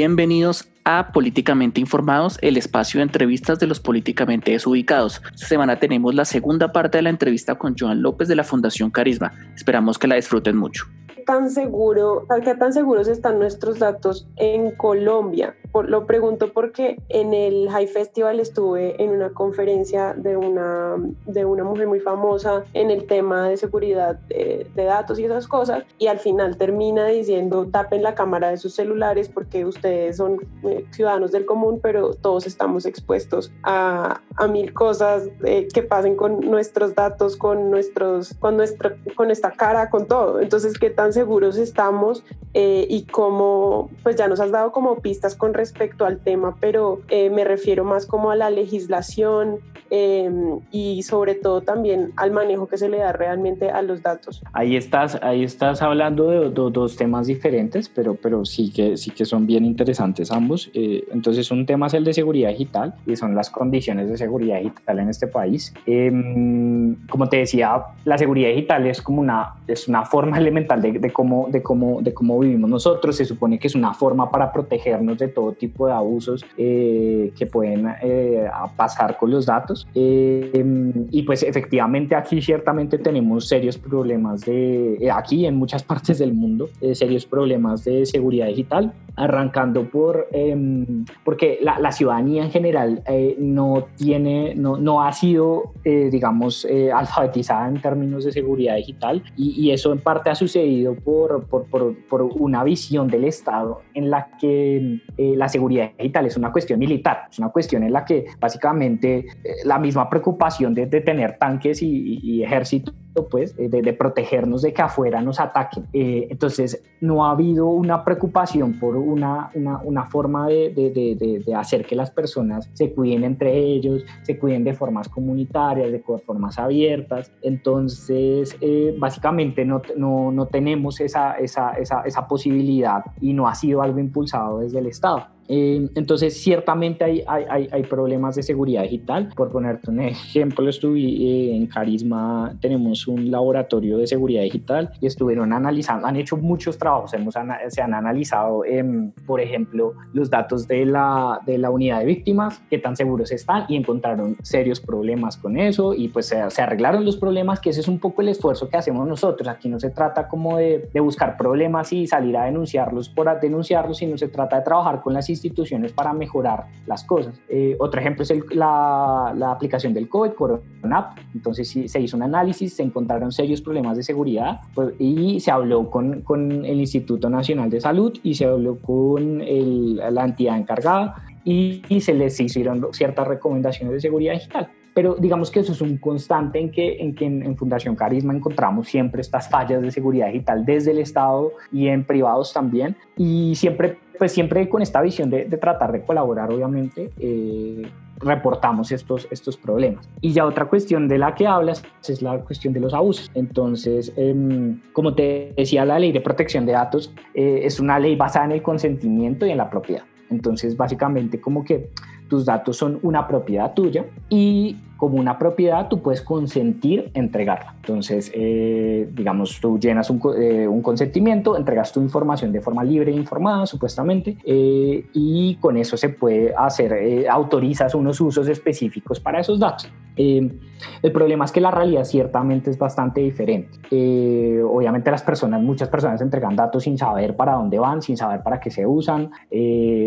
Bienvenidos a Políticamente Informados, el espacio de entrevistas de los políticamente desubicados. Esta semana tenemos la segunda parte de la entrevista con Joan López de la Fundación Carisma. Esperamos que la disfruten mucho tan seguro, qué tan seguros están nuestros datos en Colombia? Lo pregunto porque en el High Festival estuve en una conferencia de una, de una mujer muy famosa en el tema de seguridad de, datos y esas cosas y al final termina diciendo tapen la cámara de sus celulares porque ustedes son eh, ciudadanos del común pero todos estamos expuestos a, a mil cosas eh, que pasen con nuestros datos, con, nuestros, con, nuestra, con esta cara, con todo. Entonces, ¿qué tan seguros estamos eh, y cómo, pues ya nos has dado como pistas con respecto al tema, pero eh, me refiero más como a la legislación em, y sobre todo también al manejo que se le da realmente a los datos. Ahí estás, ahí estás hablando de, dos temas diferentes, pero, pero sí, que, sí que son bien interesantes ambos. Eh, entonces, un tema es el de seguridad digital y son las condiciones de seguridad digital en este país. Em, como te decía, la seguridad digital es como una, es una forma elemental de, de cómo, de, cómo, de cómo vivimos nosotros. Se supone que es una forma para protegernos de todo tipo de abusos eh, que pueden eh, pasar con los datos. Eh, y pues efectivamente aquí ciertamente tenemos serios problemas de, aquí en muchas partes del mundo, serios problemas de seguridad digital, arrancando por, em, porque la, la, ciudadanía en general no tiene, no, no ha sido, digamos, alfabetizada en términos de seguridad digital y, y, eso en parte ha sucedido por, por, por, por una visión del Estado en la que eh, la seguridad digital es una cuestión militar, es una cuestión en la que básicamente eh, la misma preocupación de, tener tanques y, y ejércitos pues, eh, de, protegernos de que afuera nos ataquen. Eh, entonces, no ha habido una preocupación por una, una, una forma de, de, hacer que las personas se cuiden entre ellos, se cuiden de formas comunitarias, de formas abiertas. Entonces, eh, básicamente no, no, no tenemos esa, esa, esa, esa posibilidad y no ha sido algo impulsado desde el Estado. Eh, entonces, ciertamente hay, hay, hay, problemas de seguridad digital. Por ponerte un ejemplo, estuve eh, en Carisma, tenemos un laboratorio de seguridad digital y estuvieron analizando, han hecho muchos trabajos, hemos, se han analizado, em, por ejemplo, los datos de la, de la unidad de víctimas, qué tan seguros están y encontraron serios problemas con eso y pues se, se, arreglaron los problemas, que ese es un poco el esfuerzo que hacemos nosotros. Aquí no se trata como de, de buscar problemas y salir a denunciarlos por denunciarlos, sino se trata de trabajar con las instituciones para mejorar las cosas. Eh, otro ejemplo es la, la, aplicación del COVID, Corona Entonces se hizo un análisis, se encontraron serios problemas de seguridad pues, y se habló con, con, el Instituto Nacional de Salud y se habló con el, la entidad encargada y, y se les hicieron ciertas recomendaciones de seguridad digital pero digamos que eso es un constante en que, en que en, Fundación Carisma encontramos siempre estas fallas de seguridad digital desde el Estado y en privados también, y siempre, pues siempre con esta visión de, tratar de colaborar, obviamente, eh, reportamos estos, estos problemas. Y ya otra cuestión de la que hablas es la cuestión de los abusos. Entonces, em, como te decía, la ley de protección de datos eh, es una ley basada en el consentimiento y en la propiedad. Entonces, básicamente como que tus datos son una propiedad tuya y como una propiedad tú puedes consentir entregarla. Entonces, eh, digamos, tú llenas un, eh, un, consentimiento, entregas tu información de forma libre e informada, supuestamente, eh, y con eso se puede hacer, autorizas unos usos específicos para esos datos. El problema es que la realidad ciertamente es bastante diferente. obviamente las personas, muchas personas entregan datos sin saber para dónde van, sin saber para qué se usan.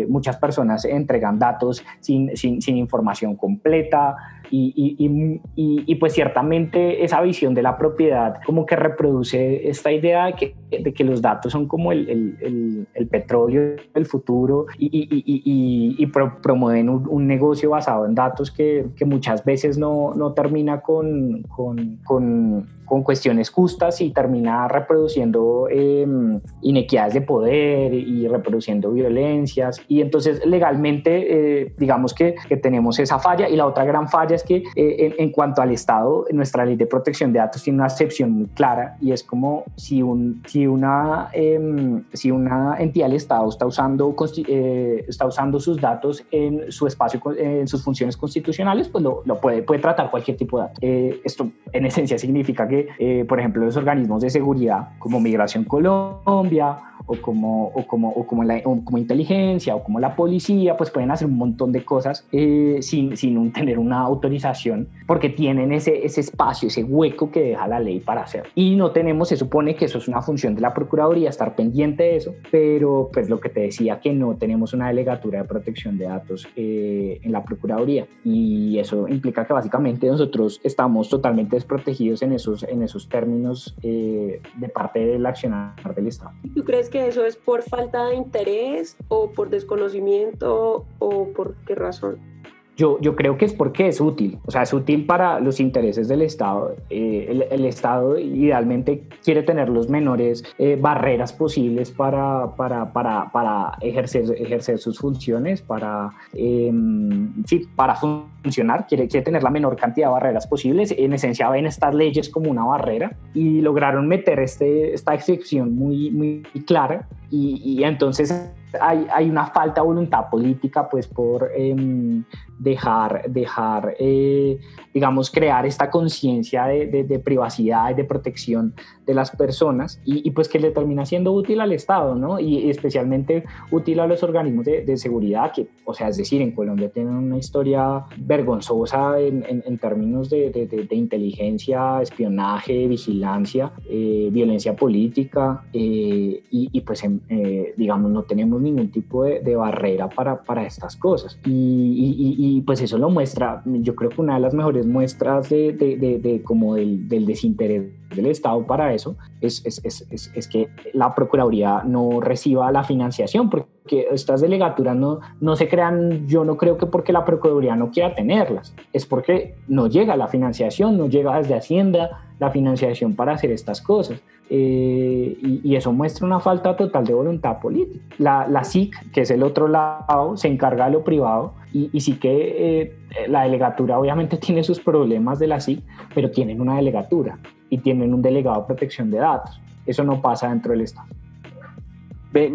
muchas personas entregan datos sin, sin, sin información completa. Y, y, y, pues ciertamente esa visión de la propiedad como que reproduce esta idea de que, de que los datos son como el, el, el, petróleo del futuro y, promueven un, negocio basado en datos que, que muchas veces no, no termina con, con, con cuestiones justas y termina reproduciendo em, inequidades de poder y reproduciendo violencias. Y entonces legalmente, eh, digamos que, que, tenemos esa falla. Y la otra gran falla es que eh, en, cuanto al Estado, nuestra ley de protección de datos tiene una excepción muy clara y es como si, un, si, una, em, si una entidad del Estado está usando, eh, está usando sus datos en su espacio, en sus funciones constitucionales, pues lo, lo puede, puede tratar cualquier tipo de dato. esto en esencia significa que eh, por ejemplo, los organismos de seguridad como Migración Colombia o como, o como, o como, la, como inteligencia o como la policía, pues pueden hacer un montón de cosas eh, sin, sin tener una autorización porque tienen ese, ese espacio, ese hueco que deja la ley para hacer. Y no tenemos, se supone que eso es una función de la Procuraduría, estar pendiente de eso, pero pues lo que te decía que no tenemos una delegatura de protección de datos eh, en la Procuraduría y eso implica que básicamente nosotros estamos totalmente desprotegidos en esos, en esos términos eh, de parte del accionar del Estado. ¿Tú crees que eso es por falta de interés o por desconocimiento o por qué razón? Yo, yo, creo que es porque es útil, o sea, es útil para los intereses del Estado. Eh, el, Estado idealmente quiere tener los menores eh, barreras posibles para, para, para, para, ejercer, ejercer sus funciones, para, em, sí, para funcionar, quiere, quiere tener la menor cantidad de barreras posibles. En esencia ven estas leyes como una barrera y lograron meter este, esta excepción muy, muy clara y, y entonces hay, hay, una falta de voluntad política pues por em, dejar, dejar eh, digamos, crear esta conciencia de, de, privacidad y de protección de las personas y, pues que le termina siendo útil al Estado, ¿no? Y especialmente útil a los organismos de, de seguridad, que, o sea, es decir, en Colombia tienen una historia vergonzosa en, en, términos de, inteligencia, espionaje, vigilancia, eh, violencia política eh, y, y, pues, em, digamos, no tenemos ningún tipo de, barrera para, para, estas cosas. Y, y, pues eso lo muestra, yo creo que una de las mejores muestras de, de, de como del, del, desinterés del Estado para eso es, es, es, es, que la Procuraduría no reciba la financiación, porque estas delegaturas no, no se crean, yo no creo que porque la Procuraduría no quiera tenerlas, es porque no llega la financiación, no llega desde Hacienda la financiación para hacer estas cosas. Eh, y, eso muestra una falta total de voluntad política. La, la SIC, que es el otro lado, se encarga de lo privado y, sí que eh, la delegatura obviamente tiene sus problemas de la SIC, pero tienen una delegatura y tienen un delegado de protección de datos. Eso no pasa dentro del Estado.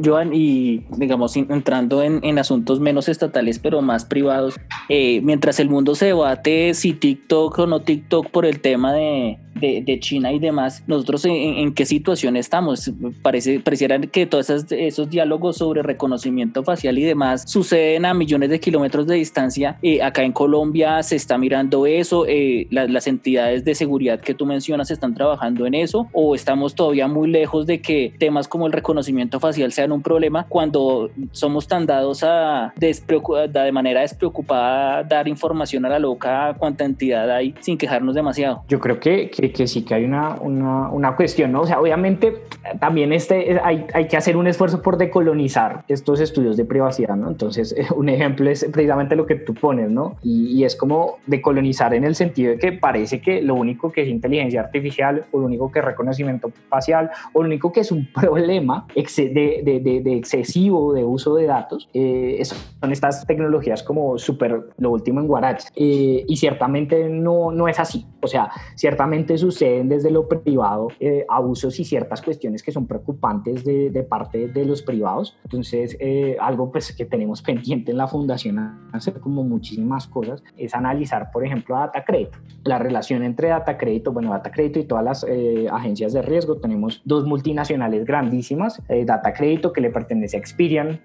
Joan, y digamos, entrando en, en, asuntos menos estatales, pero más privados, eh, mientras el mundo se debate si TikTok o no TikTok por el tema de, de, China y demás, nosotros en, qué situación estamos. Parece, pareciera que todos esos, diálogos sobre reconocimiento facial y demás suceden a millones de kilómetros de distancia. Eh, acá en Colombia se está mirando eso, eh, las entidades de seguridad que tú mencionas están trabajando en eso, o estamos todavía muy lejos de que temas como el reconocimiento facial sean un problema cuando somos tan dados a de manera despreocupada dar información a la loca cuánta entidad hay sin quejarnos demasiado. Yo creo que que, sí que hay una, una, una, cuestión, ¿no? O sea, obviamente también este, hay, hay, que hacer un esfuerzo por decolonizar estos estudios de privacidad, ¿no? Entonces, un ejemplo es precisamente lo que tú pones, ¿no? Y, y, es como decolonizar en el sentido de que parece que lo único que es inteligencia artificial, o lo único que es reconocimiento facial, o lo único que es un problema de, de, de, excesivo de uso de datos, eh, son estas tecnologías como súper lo último en Guarache. Eh, y ciertamente no, no es así. O sea, ciertamente suceden desde lo privado eh, abusos y ciertas cuestiones que son preocupantes de, de parte de los privados. Entonces, eh, algo pues que tenemos pendiente en la fundación, hacer como muchísimas cosas, es analizar, por ejemplo, Data Crédito. La relación entre Data Crédito, bueno, Data Crédito y todas las eh, agencias de riesgo. Tenemos dos multinacionales grandísimas, Data Crédito que le pertenece a Experian,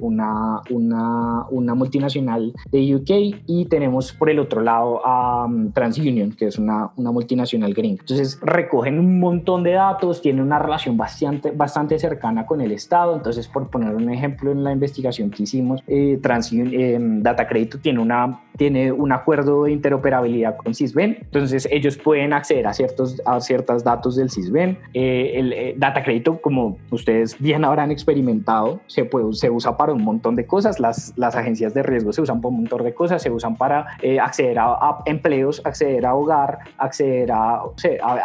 una, una, una multinacional de UK, y tenemos por el otro lado a um, TransUnion, que es una, una multinacional Entonces recogen un montón de datos, tienen una relación bastante, bastante cercana con el Estado. Entonces, por poner un ejemplo en la investigación que hicimos, eh, Trans, eh, Data Crédito tiene, una, tiene un acuerdo de interoperabilidad con Sysben. Entonces, ellos pueden acceder a ciertos a ciertos datos del Sysben. Eh, eh, Data Crédito, como ustedes bien habrán experimentado, se, puede, se usa para un montón de cosas. Las, las agencias de riesgo se usan para un montón de cosas, se usan para eh, acceder a empleos, acceder a hogar, acceder a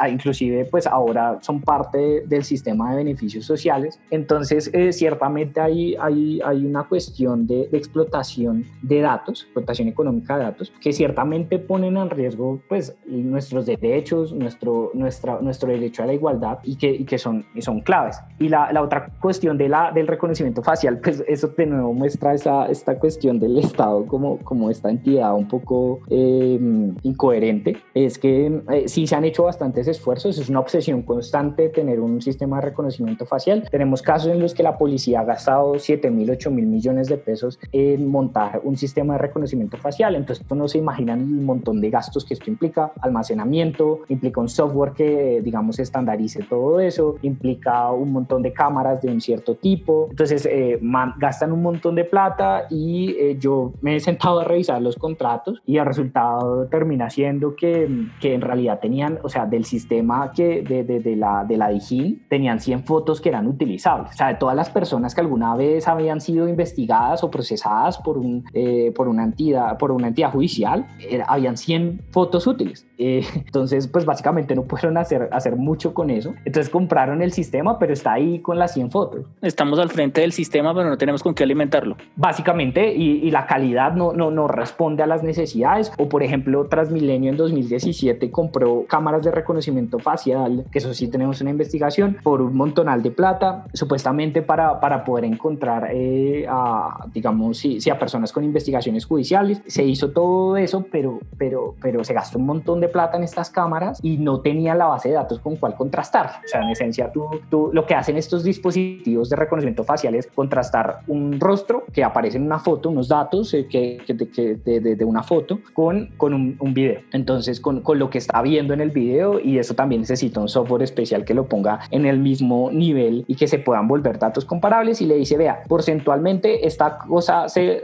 inclusive pues ahora son parte del sistema de beneficios sociales. Entonces, eh, ciertamente hay, hay, hay una cuestión de, explotación de datos, explotación económica de datos, que ciertamente ponen en riesgo pues nuestros derechos, nuestro, nuestra, nuestro derecho a la igualdad y que, y que son, son claves. Y la, la, otra cuestión de la, del reconocimiento facial, pues eso de nuevo muestra esa, esta cuestión del Estado como, como esta entidad un poco eh, incoherente, es que eh, sí se han hecho bastantes esfuerzos, es una obsesión constante tener un sistema de reconocimiento facial. Tenemos casos en los que la policía ha gastado 7 mil, 8 mil millones de pesos en montar un sistema de reconocimiento facial, entonces no se imaginan el montón de gastos que esto implica, almacenamiento, implica un software que, digamos, estandarice todo eso, implica un montón de cámaras de un cierto tipo, entonces eh, gastan un montón de plata y eh, yo me he sentado a revisar los contratos y el resultado termina siendo que, que en realidad tenían, o sea, del sistema que de, de, de la, de la DIGIN, tenían 100 fotos que eran utilizables, o sea, de todas las personas que alguna vez habían sido investigadas o procesadas por, un, eh, por, una, entidad, por una entidad judicial, habían 100 fotos útiles. entonces, pues básicamente no pudieron hacer, hacer mucho con eso. Entonces compraron el sistema, pero está ahí con las 100 fotos. Estamos al frente del sistema, pero no tenemos con qué alimentarlo. Básicamente, y, la calidad no, no, no responde a las necesidades. O por ejemplo, Transmilenio en 2017 compró cámaras de reconocimiento facial, que eso sí tenemos una investigación, por un montonal de plata, supuestamente para, para poder encontrar eh, a, digamos, si, si, a personas con investigaciones judiciales. Se hizo todo eso, pero, pero, pero se gastó un montón de plata en estas cámaras y no tenía la base de datos con cuál contrastar. O sea, en esencia, tú, tú, lo que hacen estos dispositivos de reconocimiento facial es contrastar un rostro que aparece en una foto, unos datos eh, que, que, de, de, una foto con, con un, un video. Entonces, con, con, lo que está viendo en el video y eso también necesita un software especial que lo ponga en el mismo nivel y que se puedan volver datos comparables y le dice, vea, porcentualmente esta cosa, se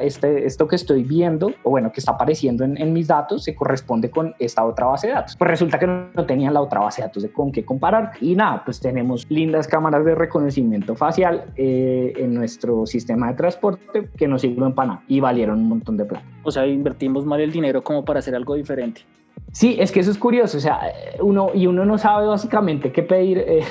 este, esto que estoy viendo o bueno, que está apareciendo en, en mis datos se corresponde con esta otra base de datos. Pues resulta que no, tenían la otra base de datos de con qué comparar. Y nada, pues tenemos lindas cámaras de reconocimiento facial eh, en nuestro sistema de transporte que nos sirven para nada y valieron un montón de plata. O sea, invertimos mal el dinero como para hacer algo diferente. Sí, es que eso es curioso, o sea, uno y uno no sabe básicamente qué pedir. Eh,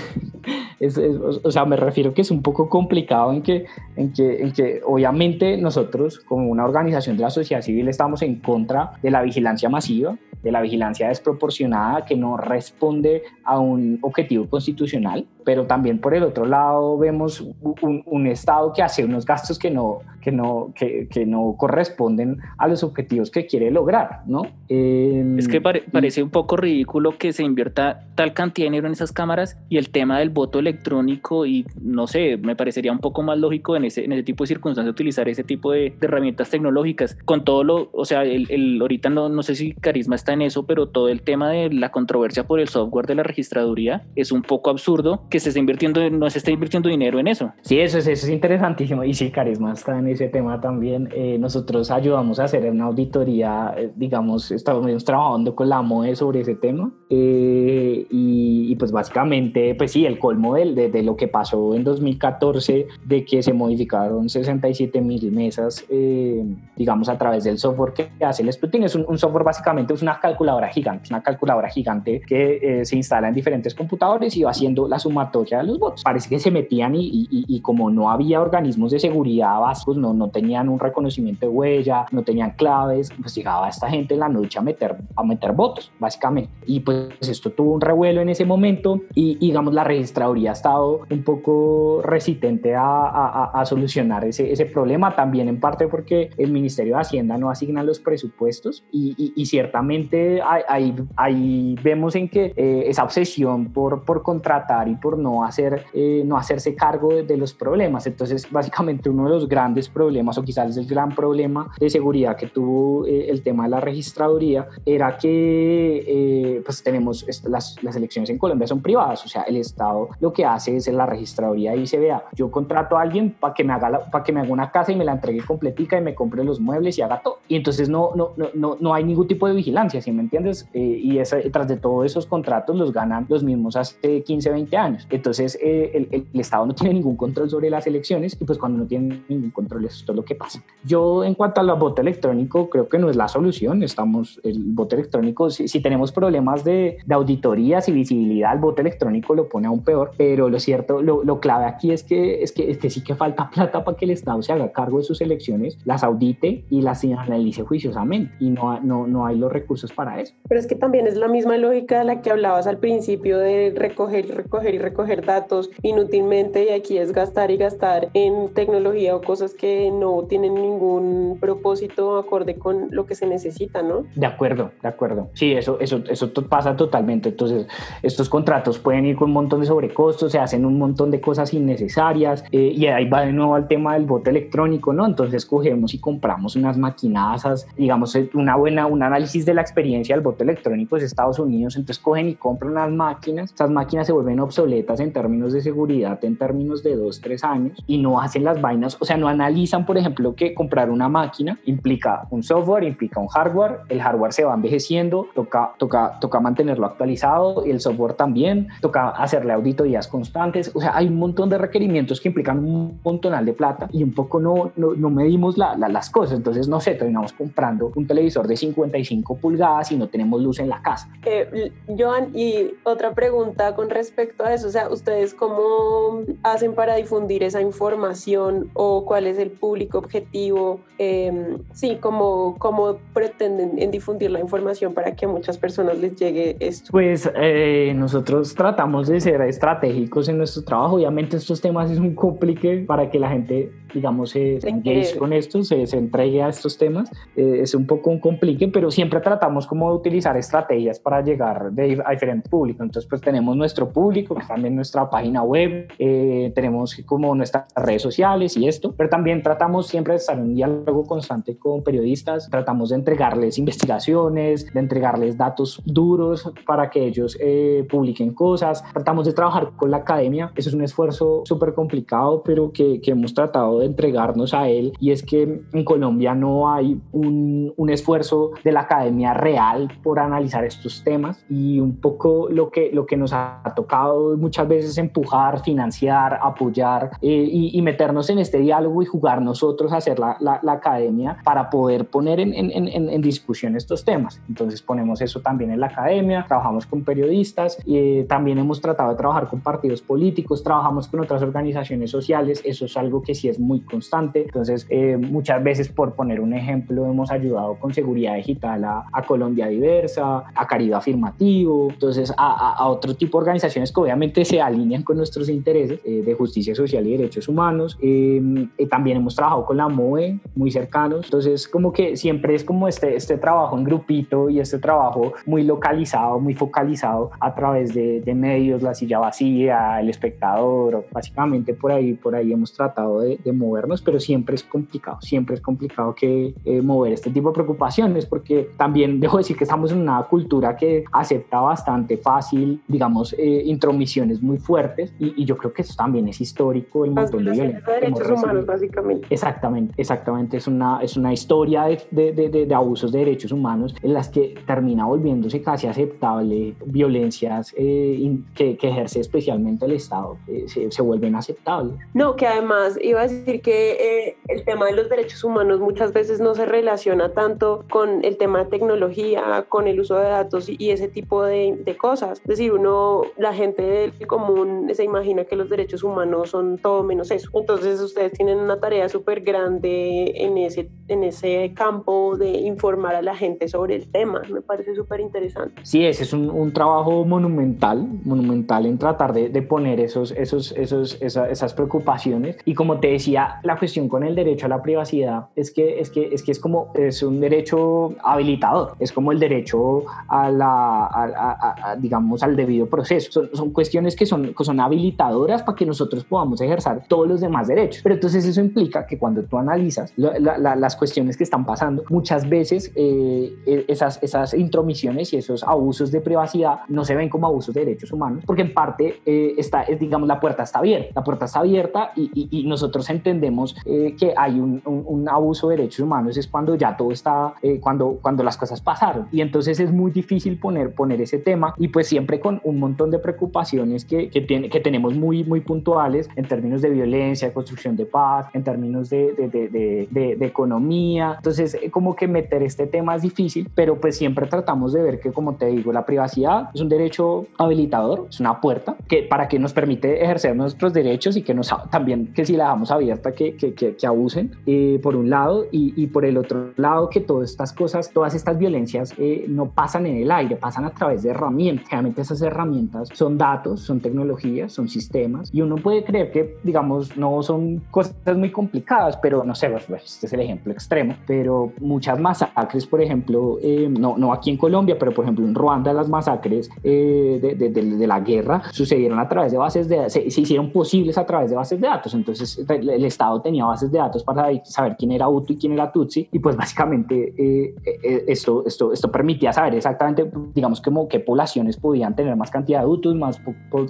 o sea, me refiero que es un poco complicado en que, en, que, en que obviamente nosotros como una organización de la sociedad civil estamos en contra de la vigilancia masiva, de la vigilancia desproporcionada que no responde a un objetivo constitucional, pero también por el otro lado vemos un, un Estado que hace unos gastos que no, que, no, que, que, no corresponden a los objetivos que quiere lograr, ¿no? es que parece un poco ridículo que se invierta tal cantidad de dinero en esas cámaras y el tema del voto electrónico y no sé, me parecería un poco más lógico en ese, en ese tipo de circunstancias utilizar ese tipo de, herramientas tecnológicas. Con todo lo, o sea, el, el, ahorita no, no sé si Carisma está en eso, pero todo el tema de la controversia por el software de la registraduría es un poco absurdo que se esté invirtiendo, no se esté invirtiendo dinero en eso. Sí, eso es, eso es interesantísimo y sí, Carisma está en ese tema también. Eh, nosotros ayudamos a hacer una auditoría, eh, digamos, estamos trabajando con la MOE sobre ese tema eh, y, y, pues básicamente, pues sí, el colmo de, de, lo que pasó en 2014, de que se modificaron 67 mil mesas, eh, digamos, a través del software que hace el escrutinio. Es un, software básicamente, es una calculadora gigante, una calculadora gigante que eh, se instala en diferentes computadores y va haciendo la sumatoria de los votos. Parece que se metían y, y, y como no había organismos de seguridad básicos, no, no tenían un reconocimiento de huella, no tenían claves, pues llegaba esta gente en la noche a meter, a meter votos, básicamente. Y pues esto tuvo un revuelo en ese momento y digamos la registraduría ha estado un poco resistente a, a, a solucionar ese, ese, problema, también en parte porque el Ministerio de Hacienda no asigna los presupuestos y, y, y ciertamente ahí, ahí, vemos en que eh, esa obsesión por, por contratar y por no, hacer, eh, no hacerse cargo de, los problemas. Entonces, básicamente uno de los grandes problemas, o quizás el gran problema de seguridad que tuvo eh, el tema de la registraduría, era que eh, pues tenemos las, las elecciones en Colombia son privadas, o sea, el Estado lo que hace es la registraduría y dice, vea, yo contrato a alguien para que me haga que me haga una casa y me la entregue completica y me compre los muebles y haga todo. Y entonces no, no, no, no hay ningún tipo de vigilancia, ¿sí me entiendes? Eh, y esa, tras de todos esos contratos los ganan los mismos hace 15, 20 años. Entonces eh, el, el, el, Estado no tiene ningún control sobre las elecciones y pues cuando no tiene ningún control eso es lo que pasa. Yo en cuanto al voto electrónico creo que no es la solución. Estamos, el voto electrónico, si, si tenemos problemas de, de auditorías y visibilidad, el voto electrónico lo pone aún peor pero lo cierto, lo, lo clave aquí es que, es, que, es que sí que falta plata para que el Estado se haga cargo de sus elecciones, las audite y las analice juiciosamente y no, no, no hay los recursos para eso. Pero es que también es la misma lógica de la que hablabas al principio de recoger recoger y recoger datos inútilmente y aquí es gastar y gastar en tecnología o cosas que no tienen ningún propósito acorde con lo que se necesita, ¿no? De acuerdo, de acuerdo. Sí, eso, eso, eso pasa totalmente. Entonces, estos contratos pueden ir con un montón de sobrecostos, se hacen un montón de cosas innecesarias eh, y ahí va de nuevo al tema del voto electrónico, ¿no? Entonces cogemos y compramos unas maquinazas, digamos, eh, una buena, un análisis de la experiencia del voto electrónico de Estados Unidos, entonces cogen y compran unas máquinas, esas máquinas se vuelven obsoletas en términos de seguridad, en términos de dos, tres años y no hacen las vainas, o sea, no analizan, por ejemplo, que comprar una máquina implica un software, implica un hardware, el hardware se va envejeciendo, toca, toca, toca mantenerlo actualizado el software también, toca hacerle auditorías constantes, o sea, hay un montón de requerimientos que implican un montonal de plata y un poco no, no, no medimos la, las cosas, entonces no sé, terminamos comprando un televisor de 55 pulgadas y no tenemos luz en la casa. Eh, Joan, y otra pregunta con respecto a eso, sea, ¿ustedes cómo hacen para difundir esa información o cuál es el público objetivo? Eh, sí, ¿cómo, ¿cómo pretenden en difundir la información para que a muchas personas les llegue esto? Pues eh, nosotros tratamos de ser estratégicos en nuestro trabajo, obviamente estos temas es un complique para que la gente, digamos, se, se engage con esto, se, se, entregue a estos temas, eh, es un poco un complique, pero siempre tratamos como de utilizar estrategias para llegar de, a diferentes públicos. Entonces, pues tenemos nuestro público, que también nuestra página web, eh, tenemos como nuestras redes sociales y esto, pero también tratamos siempre de estar en un diálogo constante con periodistas, tratamos de entregarles investigaciones, de entregarles datos duros para que ellos eh, publiquen cosas, tratamos de trabajar con la academia, eso es un esfuerzo súper complicado, pero que, que hemos tratado de entregarnos a él y es que en Colombia no hay un, un, esfuerzo de la academia real por analizar estos temas y un poco lo que, lo que nos ha tocado muchas veces empujar, financiar, apoyar eh, y, y, meternos en este diálogo y jugar nosotros a hacer la, la, la academia para poder poner en, en, en, en, discusión estos temas. Entonces ponemos eso también en la academia, trabajamos con periodistas, eh, también hemos tratado de trabajar con partidos políticos, trabajamos con otras organizaciones sociales, eso es algo que sí es muy constante. Entonces eh, muchas veces por poner un ejemplo, hemos ayudado con seguridad digital a, a Colombia Diversa, a Caribe Afirmativo, entonces a, a, otro tipo de organizaciones que obviamente se alinean con nuestros intereses eh, de justicia social y derechos humanos. Eh, también hemos trabajado con la MOE muy cercanos, entonces como que siempre es como este, este trabajo en grupito y este trabajo muy localizado, muy focalizado a través de, de medios, la silla vacía, el espectador, básicamente por ahí, por ahí hemos tratado de, de movernos, pero siempre es complicado, siempre es complicado que eh, mover este tipo de preocupaciones, porque también dejo decir que estamos en una cultura que acepta bastante fácil, digamos, eh, intromisiones muy fuertes, y, y, yo creo que eso también es histórico, el montón de violencia. De derechos humanos, básicamente. Exactamente, exactamente, es una, es una historia de, de, de, de, abusos de derechos humanos en las que termina volviéndose casi aceptable violencias eh, que, que, ejerce especialmente el Estado, eh, se, se, vuelven aceptables. No, que además iba a decir que el tema de los derechos humanos muchas veces no se relaciona tanto con el tema de tecnología, con el uso de datos y, ese tipo de, de, cosas. Es decir, uno, la gente del común se imagina que los derechos humanos son todo menos eso. Entonces ustedes tienen una tarea súper grande en ese, en ese campo de informar a la gente sobre el tema. Me parece súper interesante. Sí, ese es un, un, trabajo monumental, monumental en tratar de, de poner esos, esos, esos, esa, esas preocupaciones. Y como te decía, la cuestión con el derecho a la privacidad es que es, que, es, que es como, es un derecho habilitador, es como el derecho a la, a, a, a, digamos, al debido proceso. Son, son cuestiones que son, que son habilitadoras para que nosotros podamos ejercer todos los demás derechos. Pero entonces eso implica que cuando tú analizas la, la, las cuestiones que están pasando, muchas veces eh, esas, esas intromisiones y esos abusos de privacidad no se ven como abusos de derechos humanos, porque en parte eh, está, es, digamos, la puerta está abierta. La puerta está abierta y, y, y nosotros entendemos eh, que hay un, un, un, abuso de derechos humanos es cuando ya todo está, eh, cuando, cuando las cosas pasaron. Y entonces es muy difícil poner, poner ese tema y pues siempre con un montón de preocupaciones que, que, tiene, que tenemos muy, muy puntuales en términos de violencia, de construcción de paz, en términos de, de, de, de, economía. Entonces eh, como que meter este tema es difícil, pero pues siempre tratamos de ver que, como te digo, la privacidad es un derecho habilitador, es una puerta que para que nos permite ejercer nuestros derechos y que nos también que si la dejamos abierta que, que, que, abusen eh, por un lado y, y, por el otro lado que todas estas cosas, todas estas violencias eh, no pasan en el aire, pasan a través de herramientas. Realmente esas herramientas son datos, son tecnologías, son sistemas y uno puede creer que digamos no son cosas muy complicadas, pero no sé, pues, pues, este es el ejemplo extremo, pero muchas masacres, por ejemplo, eh, no, no aquí en Colombia, pero por ejemplo en Ruanda las masacres de, de, de, la guerra sucedieron a través de bases de se, se hicieron posibles a través de bases de datos. Entonces el Estado tenía bases de datos para saber quién era Hutu y quién era Tutsi y pues básicamente eh, eh, esto, esto, esto permitía saber exactamente, digamos, como qué poblaciones podían tener más cantidad de Hutus, más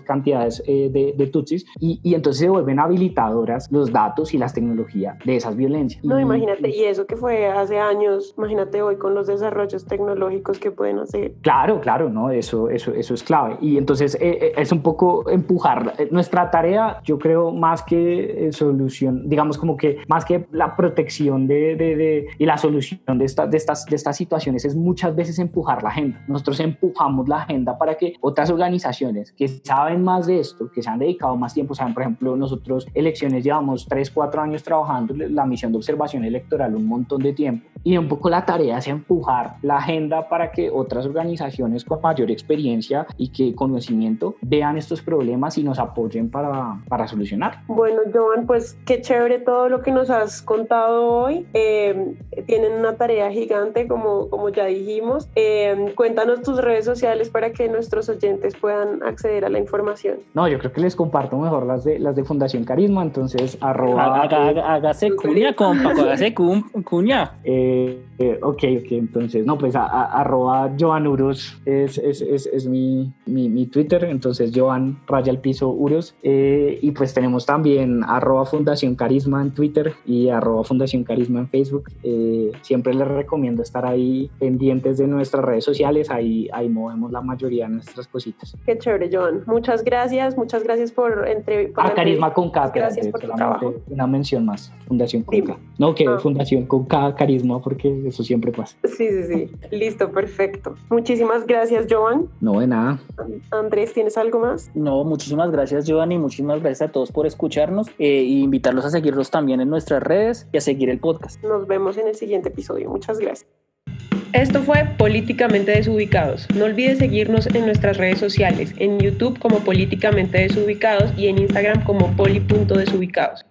cantidades eh, de, de, Tutsis y, y, entonces se vuelven habilitadoras los datos y las tecnologías de esas violencias. No, imagínate, y eso que fue hace años, imagínate hoy con los desarrollos tecnológicos que pueden hacer. Claro, claro, ¿no? Eso, eso, eso es clave. Y entonces es un poco empujar nuestra tarea, yo creo, más que solución, digamos como que más que la protección de, de, de y la solución de, esta, de, estas, de estas situaciones es muchas veces empujar la agenda. Nosotros empujamos la agenda para que otras organizaciones que saben más de esto, que se han dedicado más tiempo, saben, por ejemplo, nosotros elecciones llevamos 3, 4 años trabajando la misión de observación electoral un montón de tiempo y un poco la tarea es empujar la agenda para que otras organizaciones con mayor experiencia y que conocimiento vean estos problemas y nos apoyen para, para solucionar. Bueno, Joan, pues qué chévere todo lo que nos has contado hoy. Eh, tienen una tarea gigante, como, como ya dijimos. Eh, cuéntanos tus redes sociales para que nuestros oyentes puedan acceder a la información. No, yo creo que les comparto mejor las de, las de Fundación Carisma, entonces arroba... hágase cuña, compa, hágase cuña. Eh, ok, ok, entonces, no, pues a, arroba Joan Urus es, es, es, es mi, mi, mi, Twitter, entonces Joan raya el piso Urus. y pues tenemos también arroba Fundación Carisma en Twitter y arroba Fundación Carisma en Facebook. Eh, siempre les recomiendo estar ahí pendientes de nuestras redes sociales, ahí, ahí movemos la mayoría de nuestras cositas. Qué chévere, Joan. Muchas gracias, muchas gracias por... Entre, a ah, Carisma con K, gracias por tu trabajo. Una mención más, Fundación con K. No, que ah. Fundación con K, Carisma, porque eso siempre pasa. Sí, sí, sí. Listo, perfecto. Muchísimas gracias, Joan. No, de nada. Andrés, ¿tienes algo más? No, muchísimas gracias, Joan, y muchísimas gracias a todos por escucharnos e invitarlos a seguirlos también en nuestras redes y a seguir el podcast. Nos vemos en el siguiente episodio. Muchas gracias. Esto fue Políticamente Desubicados. No olvides seguirnos en nuestras redes sociales, en YouTube como Políticamente Desubicados y en Instagram como poli.desubicados.